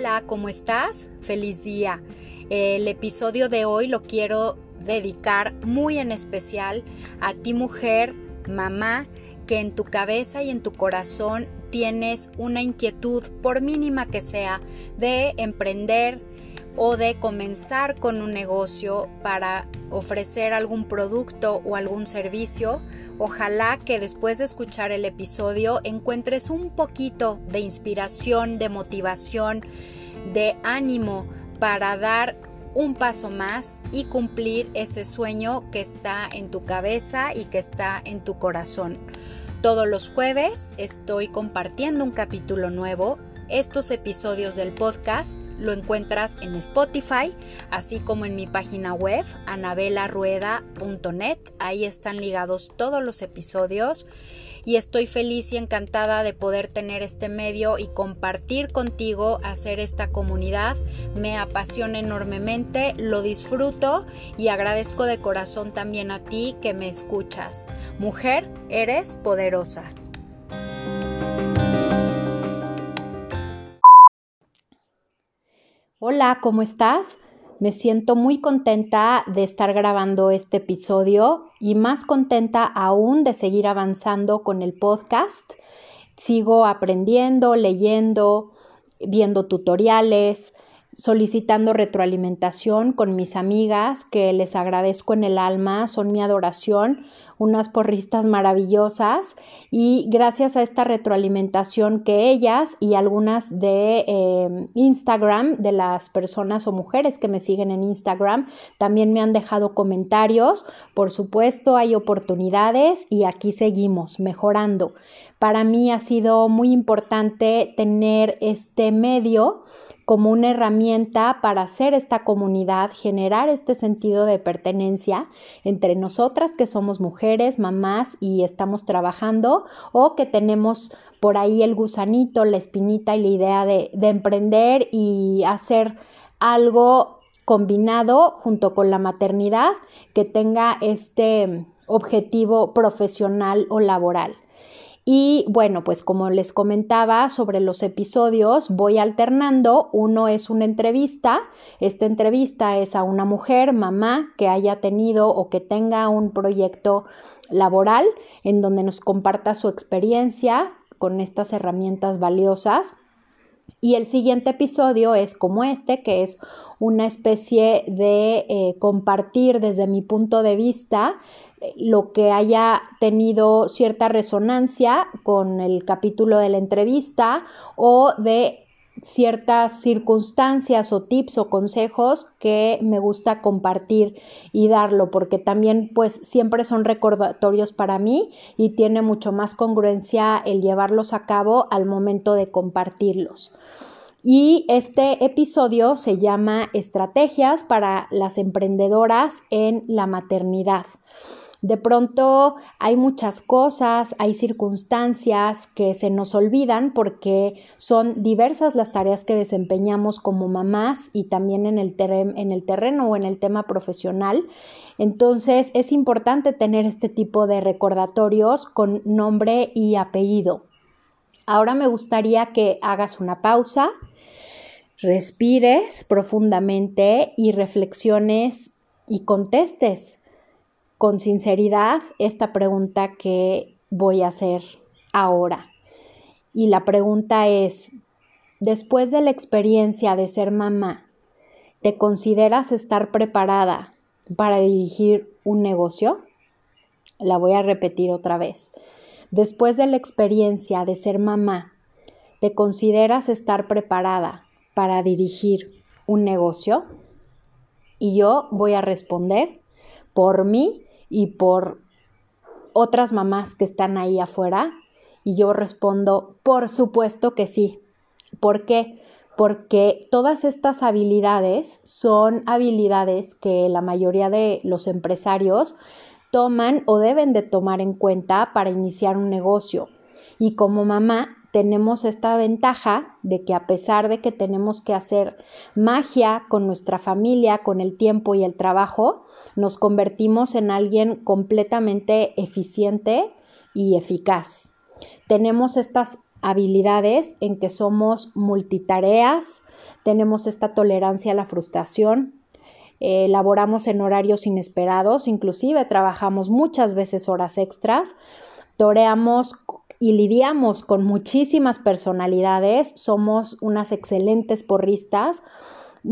Hola, ¿cómo estás? Feliz día. El episodio de hoy lo quiero dedicar muy en especial a ti mujer, mamá, que en tu cabeza y en tu corazón tienes una inquietud, por mínima que sea, de emprender o de comenzar con un negocio para ofrecer algún producto o algún servicio. Ojalá que después de escuchar el episodio encuentres un poquito de inspiración, de motivación, de ánimo para dar un paso más y cumplir ese sueño que está en tu cabeza y que está en tu corazón. Todos los jueves estoy compartiendo un capítulo nuevo. Estos episodios del podcast lo encuentras en Spotify, así como en mi página web anabelarueda.net. Ahí están ligados todos los episodios y estoy feliz y encantada de poder tener este medio y compartir contigo, hacer esta comunidad. Me apasiona enormemente, lo disfruto y agradezco de corazón también a ti que me escuchas. Mujer, eres poderosa. Hola, ¿cómo estás? Me siento muy contenta de estar grabando este episodio y más contenta aún de seguir avanzando con el podcast. Sigo aprendiendo, leyendo, viendo tutoriales, solicitando retroalimentación con mis amigas que les agradezco en el alma, son mi adoración, unas porristas maravillosas y gracias a esta retroalimentación que ellas y algunas de em, Instagram, de las personas o mujeres que me siguen en Instagram, también me han dejado comentarios. Por supuesto, hay oportunidades y aquí seguimos mejorando. Para mí ha sido muy importante tener este medio como una herramienta para hacer esta comunidad, generar este sentido de pertenencia entre nosotras que somos mujeres, mamás y estamos trabajando o que tenemos por ahí el gusanito, la espinita y la idea de, de emprender y hacer algo combinado junto con la maternidad que tenga este objetivo profesional o laboral. Y bueno, pues como les comentaba sobre los episodios, voy alternando. Uno es una entrevista. Esta entrevista es a una mujer, mamá, que haya tenido o que tenga un proyecto laboral en donde nos comparta su experiencia con estas herramientas valiosas. Y el siguiente episodio es como este, que es una especie de eh, compartir desde mi punto de vista lo que haya tenido cierta resonancia con el capítulo de la entrevista o de ciertas circunstancias o tips o consejos que me gusta compartir y darlo porque también pues siempre son recordatorios para mí y tiene mucho más congruencia el llevarlos a cabo al momento de compartirlos. Y este episodio se llama Estrategias para las emprendedoras en la maternidad. De pronto hay muchas cosas, hay circunstancias que se nos olvidan porque son diversas las tareas que desempeñamos como mamás y también en el, en el terreno o en el tema profesional. Entonces es importante tener este tipo de recordatorios con nombre y apellido. Ahora me gustaría que hagas una pausa, respires profundamente y reflexiones y contestes con sinceridad esta pregunta que voy a hacer ahora. Y la pregunta es, después de la experiencia de ser mamá, ¿te consideras estar preparada para dirigir un negocio? La voy a repetir otra vez. Después de la experiencia de ser mamá, ¿te consideras estar preparada para dirigir un negocio? Y yo voy a responder por mí y por otras mamás que están ahí afuera? Y yo respondo, por supuesto que sí. ¿Por qué? Porque todas estas habilidades son habilidades que la mayoría de los empresarios toman o deben de tomar en cuenta para iniciar un negocio. Y como mamá tenemos esta ventaja de que a pesar de que tenemos que hacer magia con nuestra familia, con el tiempo y el trabajo, nos convertimos en alguien completamente eficiente y eficaz. Tenemos estas habilidades en que somos multitareas, tenemos esta tolerancia a la frustración, eh, elaboramos en horarios inesperados, inclusive trabajamos muchas veces horas extras, toreamos y lidiamos con muchísimas personalidades, somos unas excelentes porristas,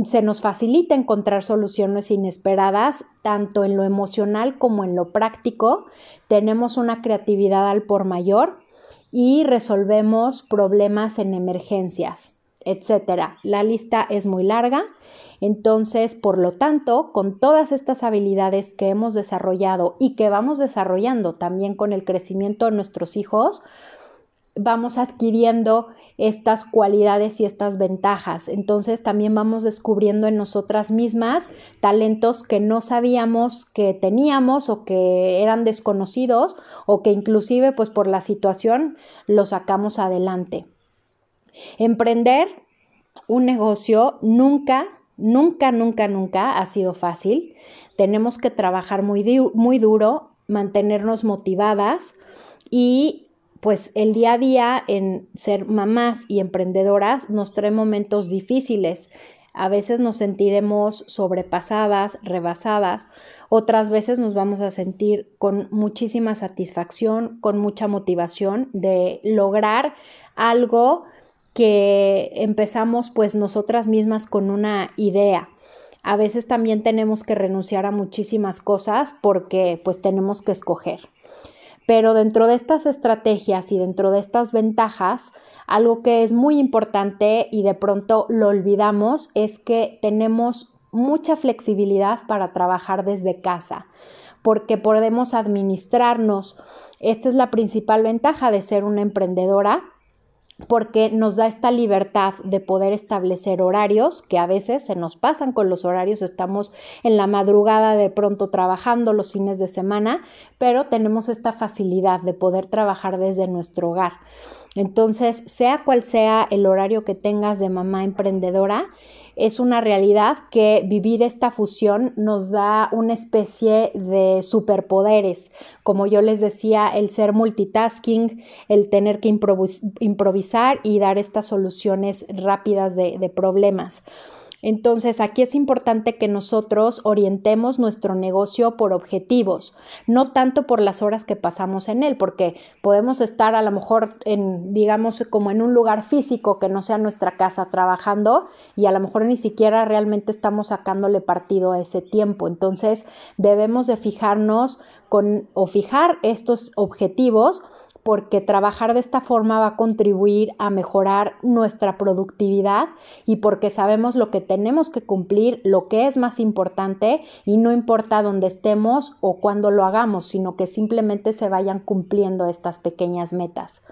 se nos facilita encontrar soluciones inesperadas, tanto en lo emocional como en lo práctico, tenemos una creatividad al por mayor y resolvemos problemas en emergencias, etcétera. La lista es muy larga. Entonces, por lo tanto, con todas estas habilidades que hemos desarrollado y que vamos desarrollando también con el crecimiento de nuestros hijos, vamos adquiriendo estas cualidades y estas ventajas. Entonces también vamos descubriendo en nosotras mismas talentos que no sabíamos que teníamos o que eran desconocidos o que inclusive pues por la situación lo sacamos adelante. Emprender un negocio nunca, nunca, nunca, nunca ha sido fácil. Tenemos que trabajar muy, muy duro, mantenernos motivadas y pues el día a día en ser mamás y emprendedoras nos trae momentos difíciles. A veces nos sentiremos sobrepasadas, rebasadas, otras veces nos vamos a sentir con muchísima satisfacción, con mucha motivación de lograr algo que empezamos pues nosotras mismas con una idea. A veces también tenemos que renunciar a muchísimas cosas porque pues tenemos que escoger. Pero dentro de estas estrategias y dentro de estas ventajas, algo que es muy importante y de pronto lo olvidamos es que tenemos mucha flexibilidad para trabajar desde casa, porque podemos administrarnos. Esta es la principal ventaja de ser una emprendedora porque nos da esta libertad de poder establecer horarios que a veces se nos pasan con los horarios, estamos en la madrugada de pronto trabajando los fines de semana, pero tenemos esta facilidad de poder trabajar desde nuestro hogar. Entonces, sea cual sea el horario que tengas de mamá emprendedora, es una realidad que vivir esta fusión nos da una especie de superpoderes, como yo les decía, el ser multitasking, el tener que improvisar y dar estas soluciones rápidas de, problemas. Entonces, aquí es importante que nosotros orientemos nuestro negocio por objetivos, no tanto por las horas que pasamos en él, porque podemos estar a lo mejor en, digamos, como en un lugar físico que no sea nuestra casa trabajando y a lo mejor ni siquiera realmente estamos sacándole partido a ese tiempo. Entonces, debemos de fijarnos con o fijar estos objetivos porque trabajar de esta forma va a contribuir a mejorar nuestra productividad y porque sabemos lo que tenemos que cumplir, lo que es más importante y no importa dónde estemos o cuándo lo hagamos, sino que simplemente se vayan cumpliendo estas pequeñas metas.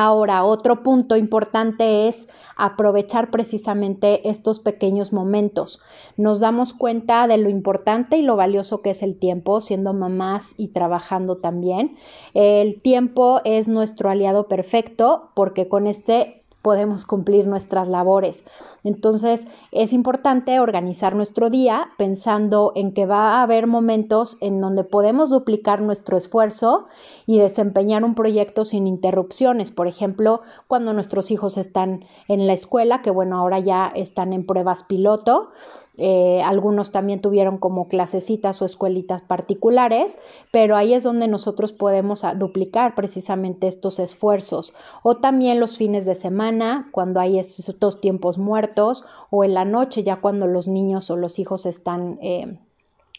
Ahora, otro punto importante es aprovechar precisamente estos pequeños momentos. Nos damos cuenta de lo importante y lo valioso que es el tiempo, siendo mamás y trabajando también. El tiempo es nuestro aliado perfecto porque con este podemos cumplir nuestras labores. Entonces es importante organizar nuestro día pensando en que va a haber momentos en donde podemos duplicar nuestro esfuerzo y desempeñar un proyecto sin interrupciones. Por ejemplo, cuando nuestros hijos están en la escuela, que bueno, ahora ya están en pruebas piloto, eh, algunos también tuvieron como clasecitas o escuelitas particulares, pero ahí es donde nosotros podemos ah, duplicar precisamente estos esfuerzos. O también los fines de semana, cuando hay estos tiempos muertos, o en la noche, ya cuando los niños o los hijos están... Eh,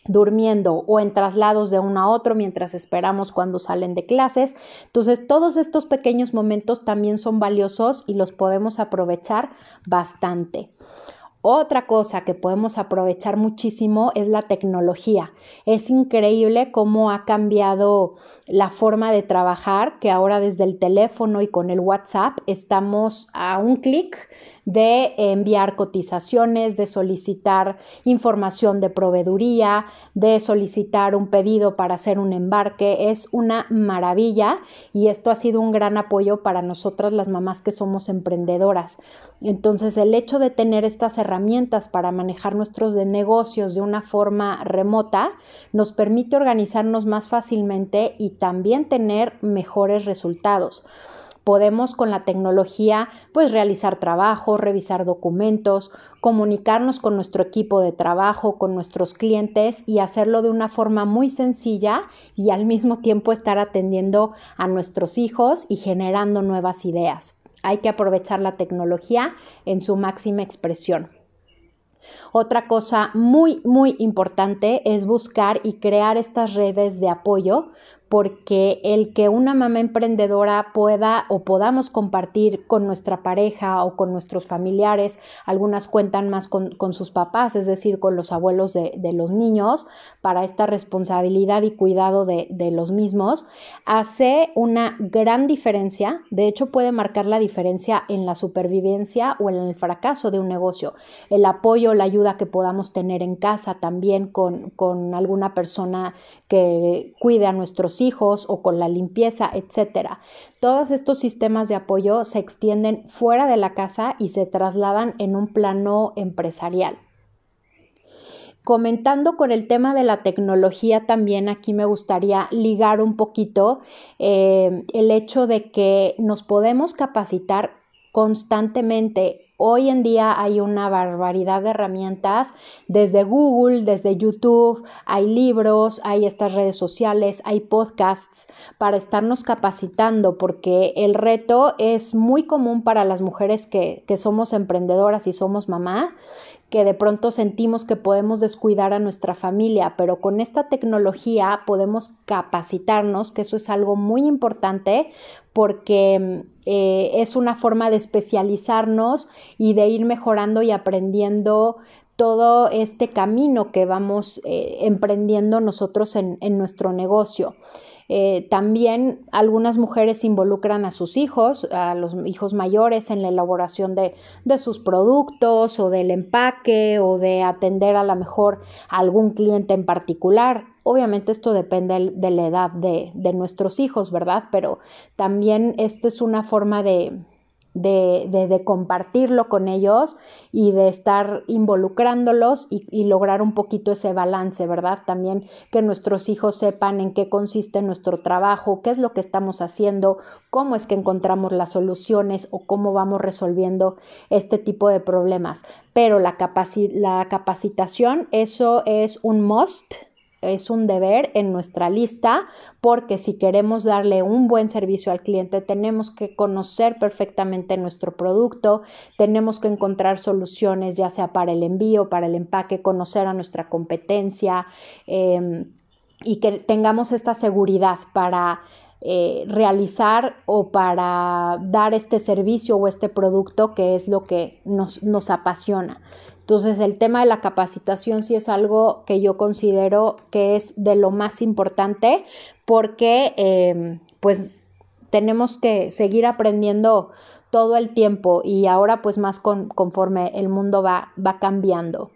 durmiendo o en traslados de uno a otro mientras esperamos cuando salen de clases. Entonces, todos estos pequeños momentos también son valiosos y los podemos aprovechar bastante. Otra cosa que podemos aprovechar muchísimo es la tecnología. Es increíble cómo ha cambiado la forma de trabajar, que ahora desde el teléfono y con el WhatsApp estamos a un clic de enviar cotizaciones, de solicitar información de proveeduría, de solicitar un pedido para hacer un embarque. Es una maravilla y esto ha sido un gran apoyo para nosotras las mamás que somos emprendedoras. Entonces el hecho de tener estas herramientas para manejar nuestros negocios de una forma remota nos permite organizarnos más fácilmente y también tener mejores resultados Podemos con la tecnología pues realizar trabajo, revisar documentos, comunicarnos con nuestro equipo de trabajo, con nuestros clientes y hacerlo de una forma muy sencilla y al mismo tiempo estar atendiendo a nuestros hijos y generando nuevas ideas. Hay que aprovechar la tecnología en su máxima expresión. Otra cosa muy, muy importante es buscar y crear estas redes de apoyo porque el que una mamá emprendedora pueda o podamos compartir con nuestra pareja o con nuestros familiares, algunas cuentan más con, sus papás, es decir, con los abuelos de, los niños, para esta responsabilidad y cuidado de, de los mismos, hace una gran diferencia, de hecho puede marcar la diferencia en la supervivencia o en el fracaso de un negocio. El apoyo, la ayuda que podamos tener en casa también con, con alguna persona que cuide a nuestros hijos o con la limpieza, etcétera. Todos estos sistemas de apoyo se extienden fuera de la casa y se trasladan en un plano empresarial. Comentando con el tema de la tecnología, también aquí me gustaría ligar un poquito eh, el hecho de que nos podemos capacitar constantemente. Hoy en día hay una barbaridad de herramientas desde Google, desde YouTube, hay libros, hay estas redes sociales, hay podcasts para estarnos capacitando porque el reto es muy común para las mujeres que, que somos emprendedoras y somos mamá que de pronto sentimos que podemos descuidar a nuestra familia, pero con esta tecnología podemos capacitarnos, que eso es algo muy importante porque eh, es una forma de especializarnos y de ir mejorando y aprendiendo todo este camino que vamos eh, emprendiendo nosotros en nuestro negocio. Eh, también algunas mujeres involucran a sus hijos, a los hijos mayores, en la elaboración de, sus productos o del empaque o de atender a lo mejor a algún cliente en particular. Obviamente esto depende de la edad de, de nuestros hijos, ¿verdad? Pero también esto es una forma de, de, compartirlo con ellos y de estar involucrándolos y, lograr un poquito ese balance, ¿verdad? También que nuestros hijos sepan en qué consiste nuestro trabajo, qué es lo que estamos haciendo, cómo es que encontramos las soluciones o cómo vamos resolviendo este tipo de problemas. Pero la, la capacitación, eso es un must es un deber en nuestra lista porque si queremos darle un buen servicio al cliente tenemos que conocer perfectamente nuestro producto, tenemos que encontrar soluciones ya sea para el envío, para el empaque, conocer a nuestra competencia em, y que tengamos esta seguridad para eh, realizar o para dar este servicio o este producto que es lo que nos, nos apasiona. Entonces el tema de la capacitación sí es algo que yo considero que es de lo más importante porque em, pues tenemos que seguir aprendiendo todo el tiempo y ahora pues más conforme el mundo va, va cambiando.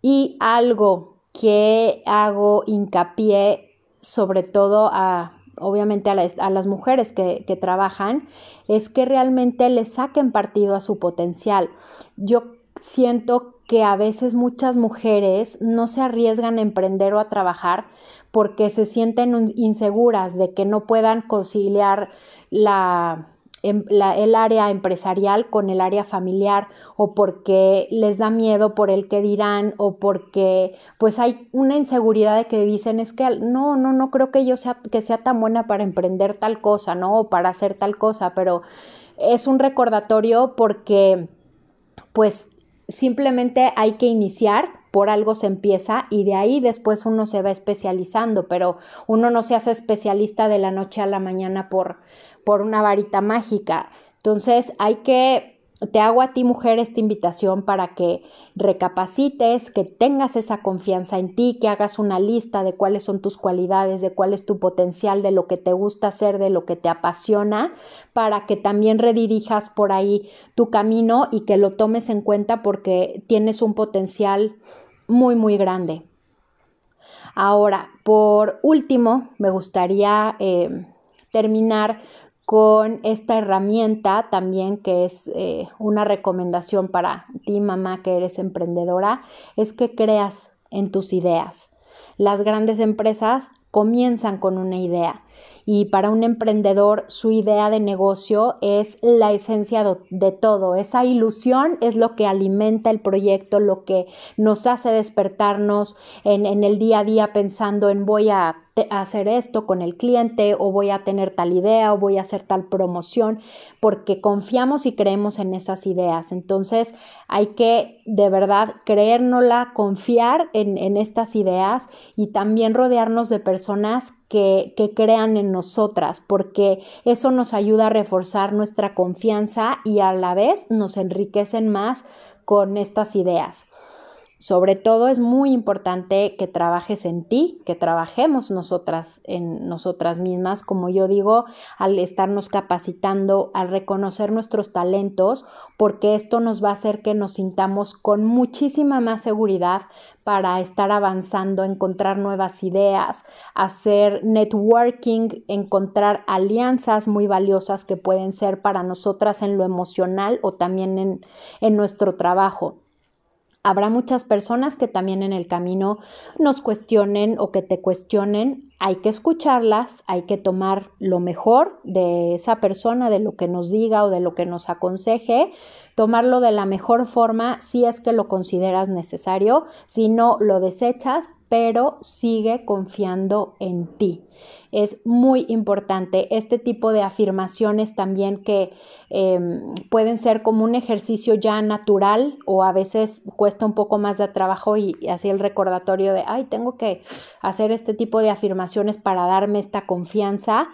Y algo que hago hincapié sobre todo a obviamente a, las mujeres que, que, trabajan, es que realmente le saquen partido a su potencial. Yo siento que a veces muchas mujeres no se arriesgan a emprender o a trabajar porque se sienten inseguras de que no puedan conciliar em, la, el área empresarial con el área familiar o porque les da miedo por el que dirán o porque pues hay una inseguridad de que dicen es que no, no, no creo que yo sea, que sea tan buena para emprender tal cosa, ¿no? O para hacer tal cosa, pero es un recordatorio porque pues simplemente hay que iniciar, por algo se empieza y de ahí después uno se va especializando, pero uno no se hace especialista de la noche a la mañana por, por una varita mágica. Entonces hay que te hago a ti mujer esta invitación para que recapacites, que tengas esa confianza en ti, que hagas una lista de cuáles son tus cualidades, de cuál es tu potencial, de lo que te gusta hacer, de lo que te apasiona, para que también redirijas por ahí tu camino y que lo tomes en cuenta porque tienes un potencial muy, muy grande. Ahora, por último, me gustaría eh, terminar con esta herramienta también que es eh, una recomendación para ti mamá que eres emprendedora, es que creas en tus ideas. Las grandes empresas comienzan con una idea y para un emprendedor su idea de negocio es la esencia de todo. Esa ilusión es lo que alimenta el proyecto, lo que nos hace despertarnos en, en el día a día pensando en voy a hacer esto con el cliente o voy a tener tal idea o voy a hacer tal promoción porque confiamos y creemos en esas ideas. Entonces hay que de verdad creérnosla, confiar en, en estas ideas y también rodearnos de personas que, que, crean en nosotras, porque eso nos ayuda a reforzar nuestra confianza y a la vez nos enriquecen más con estas ideas. Sobre todo es muy importante que trabajes en ti, que trabajemos nosotras en nosotras mismas, como yo digo, al estarnos capacitando, al reconocer nuestros talentos, porque esto nos va a hacer que nos sintamos con muchísima más seguridad para estar avanzando, encontrar nuevas ideas, hacer networking, encontrar alianzas muy valiosas que pueden ser para nosotras en lo emocional o también en, en nuestro trabajo. Habrá muchas personas que también en el camino nos cuestionen o que te cuestionen. Hay que escucharlas, hay que tomar lo mejor de esa persona, de lo que nos diga o de lo que nos aconseje, tomarlo de la mejor forma si es que lo consideras necesario, si no lo desechas, pero sigue confiando en ti. Es muy importante este tipo de afirmaciones también que em, pueden ser como un ejercicio ya natural o a veces cuesta un poco más de trabajo y, así el recordatorio de, ay, tengo que hacer este tipo de afirmaciones para darme esta confianza.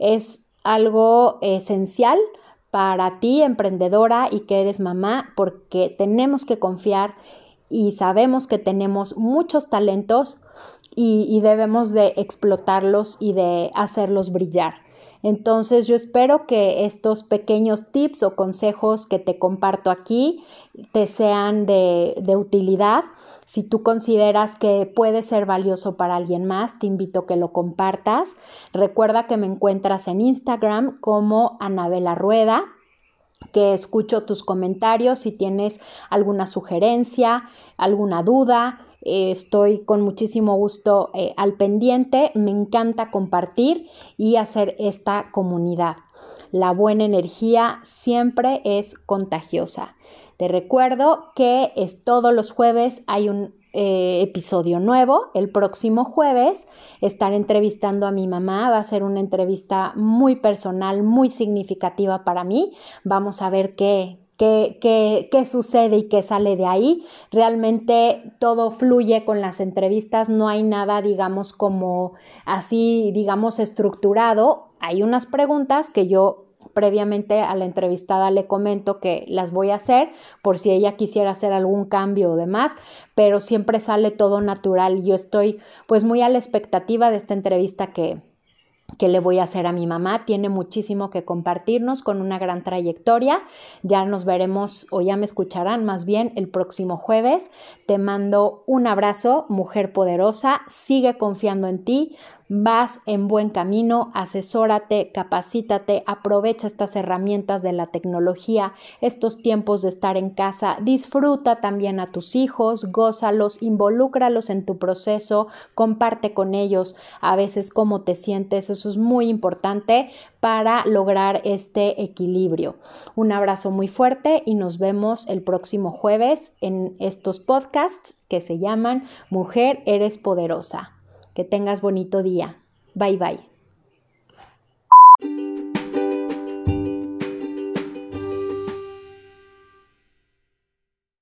Es algo esencial para ti, emprendedora y que eres mamá, porque tenemos que confiar y sabemos que tenemos muchos talentos y, debemos de explotarlos y de hacerlos brillar. Entonces yo espero que estos pequeños tips o consejos que te comparto aquí te sean de, de, utilidad. Si tú consideras que puede ser valioso para alguien más, te invito a que lo compartas. Recuerda que me encuentras en Instagram como Anabela Rueda que escucho tus comentarios si tienes alguna sugerencia, alguna duda. Eh, estoy con muchísimo gusto eh, al pendiente. Me encanta compartir y hacer esta comunidad. La buena energía siempre es contagiosa. Te recuerdo que es todos los jueves hay un eh, episodio nuevo. El próximo jueves estaré entrevistando a mi mamá. Va a ser una entrevista muy personal, muy significativa para mí. Vamos a ver qué, qué, qué, qué, sucede y qué sale de ahí. Realmente todo fluye con las entrevistas, no hay nada, digamos, como así, digamos, estructurado. Hay unas preguntas que yo previamente a la entrevistada le comento que las voy a hacer por si ella quisiera hacer algún cambio o demás, pero siempre sale todo natural. Yo estoy pues muy a la expectativa de esta entrevista que, que le voy a hacer a mi mamá. Tiene muchísimo que compartirnos con una gran trayectoria. Ya nos veremos o ya me escucharán más bien el próximo jueves. Te mando un abrazo, mujer poderosa. Sigue confiando en ti vas en buen camino, asesórate, capacítate, aprovecha estas herramientas de la tecnología, estos tiempos de estar en casa, disfruta también a tus hijos, gózalos, involúcralos en tu proceso, comparte con ellos a veces cómo te sientes, eso es muy importante para lograr este equilibrio. Un abrazo muy fuerte y nos vemos el próximo jueves en estos podcasts que se llaman Mujer, eres poderosa. Que tengas bonito día. Bye bye.